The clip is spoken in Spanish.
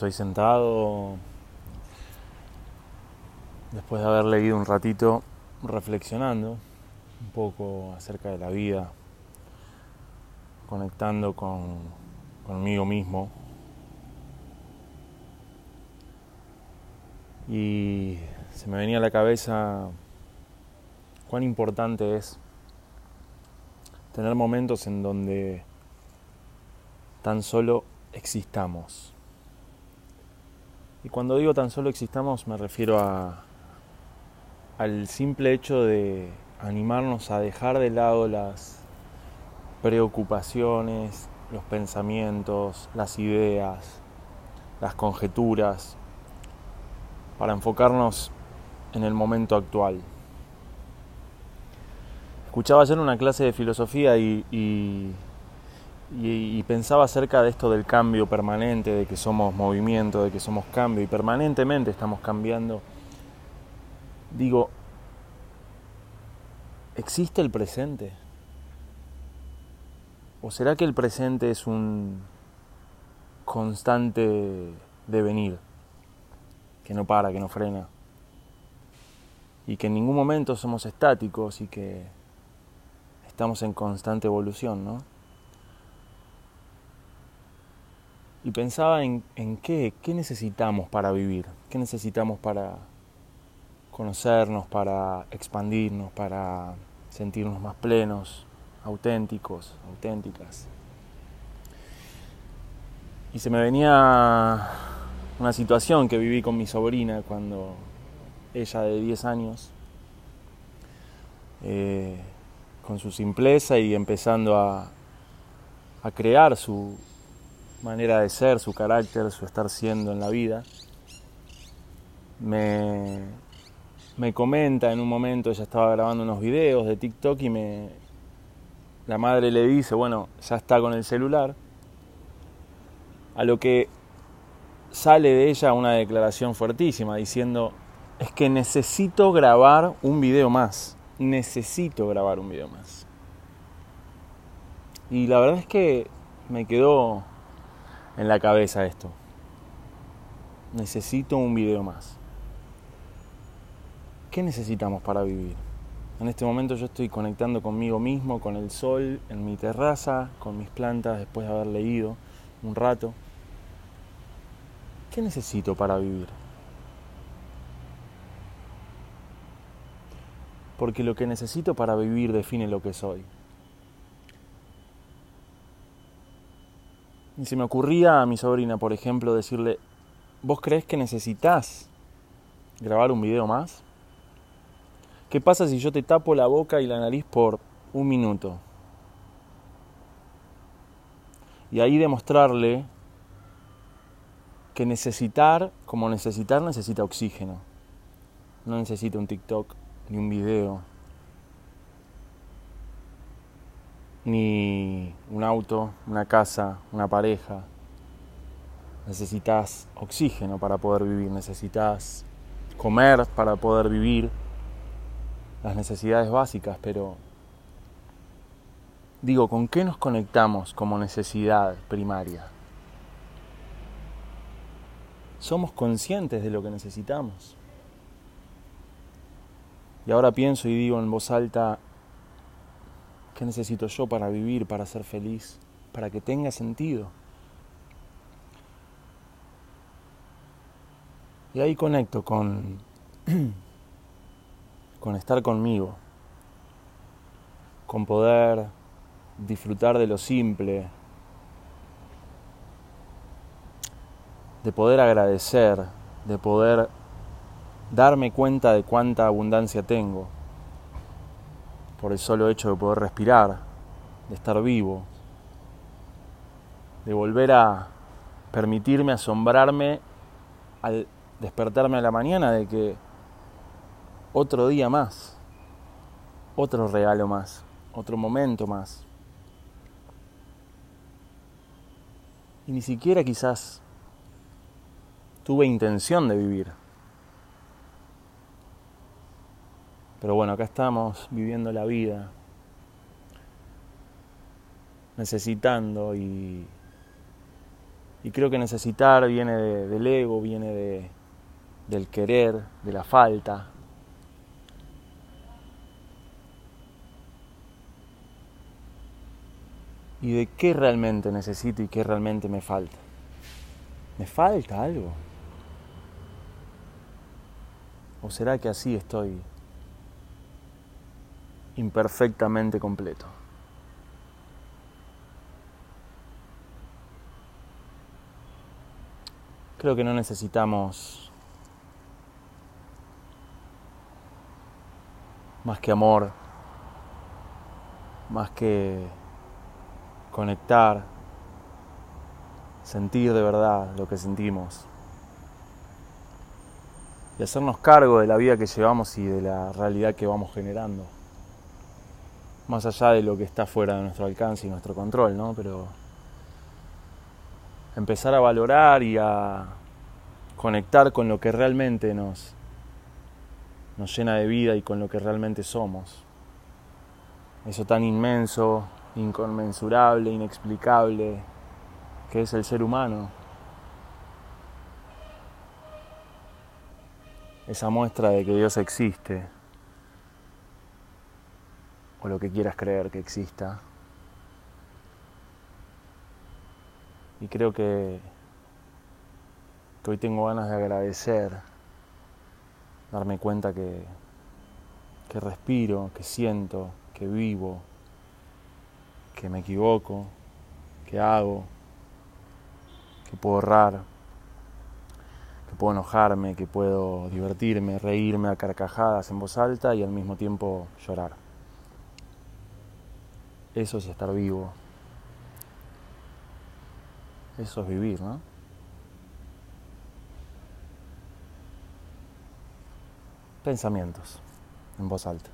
Estoy sentado después de haber leído un ratito reflexionando un poco acerca de la vida, conectando con, conmigo mismo. Y se me venía a la cabeza cuán importante es tener momentos en donde tan solo existamos. Y cuando digo tan solo existamos me refiero a, al simple hecho de animarnos a dejar de lado las preocupaciones, los pensamientos, las ideas, las conjeturas, para enfocarnos en el momento actual. Escuchaba ayer una clase de filosofía y, y y, pensaba acerca de esto del cambio permanente, de que somos movimiento, de que somos cambio y permanentemente estamos cambiando. Digo, ¿existe el presente? ¿O será que el presente es un constante devenir, que no para, que no frena? Y que en ningún momento somos estáticos y que estamos en constante evolución, ¿no? Y pensaba en, en, qué, qué necesitamos para vivir, qué necesitamos para conocernos, para expandirnos, para sentirnos más plenos, auténticos, auténticas. Y se me venía una situación que viví con mi sobrina cuando ella de 10 años, eh, con su simpleza y empezando a, a crear su, manera de ser, su carácter, su estar siendo en la vida. Me, me comenta en un momento, ella estaba grabando unos videos de TikTok y me, la madre le dice, bueno, ya está con el celular. A lo que sale de ella una declaración fuertísima diciendo, es que necesito grabar un video más, necesito grabar un video más. Y la verdad es que me quedó en la cabeza esto. Necesito un video más. ¿Qué necesitamos para vivir? En este momento yo estoy conectando conmigo mismo, con el sol, en mi terraza, con mis plantas, después de haber leído un rato. ¿Qué necesito para vivir? Porque lo que necesito para vivir define lo que soy. Y se me ocurría a mi sobrina, por ejemplo, decirle, ¿vos crees que necesitas grabar un video más? ¿Qué pasa si yo te tapo la boca y la nariz por un minuto? Y ahí demostrarle que necesitar, como necesitar, necesita oxígeno. No necesita un TikTok ni un video ni un auto, una casa, una pareja. Necesitas oxígeno para poder vivir, necesitas comer para poder vivir, las necesidades básicas, pero digo, ¿con qué nos conectamos como necesidad primaria? ¿Somos conscientes de lo que necesitamos? Y ahora pienso y digo en voz alta, ¿Qué necesito yo para vivir, para ser feliz, para que tenga sentido? Y ahí conecto con, con estar conmigo, con poder disfrutar de lo simple, de poder agradecer, de poder darme cuenta de cuánta abundancia tengo por el solo hecho de poder respirar, de estar vivo, de volver a permitirme asombrarme al despertarme a la mañana de que otro día más, otro regalo más, otro momento más. Y ni siquiera quizás tuve intención de vivir. Pero bueno, acá estamos viviendo la vida, necesitando y Y creo que necesitar viene del ego, viene de, del querer, de la falta. Y de qué realmente necesito y qué realmente me falta. ¿Me falta algo? ¿O será que así estoy imperfectamente completo? Creo que no necesitamos más que amor, más que conectar, sentir de verdad lo que sentimos y hacernos cargo de la vida que llevamos y de la realidad que vamos generando. Más allá de lo que está fuera de nuestro alcance y nuestro control, ¿no? Pero empezar a valorar y a conectar con lo que realmente nos, nos llena de vida y con lo que realmente somos. Eso tan inmenso, inconmensurable, inexplicable, que es el ser humano. Esa muestra de que Dios existe, o lo que quieras creer que exista. Y creo que, hoy tengo ganas de agradecer, darme cuenta que, que respiro, que siento, que vivo, que me equivoco, que hago, que puedo errar, que puedo enojarme, que puedo divertirme, reírme a carcajadas en voz alta y al mismo tiempo llorar. Eso es estar vivo. Eso es vivir, ¿no? Pensamientos en voz alta.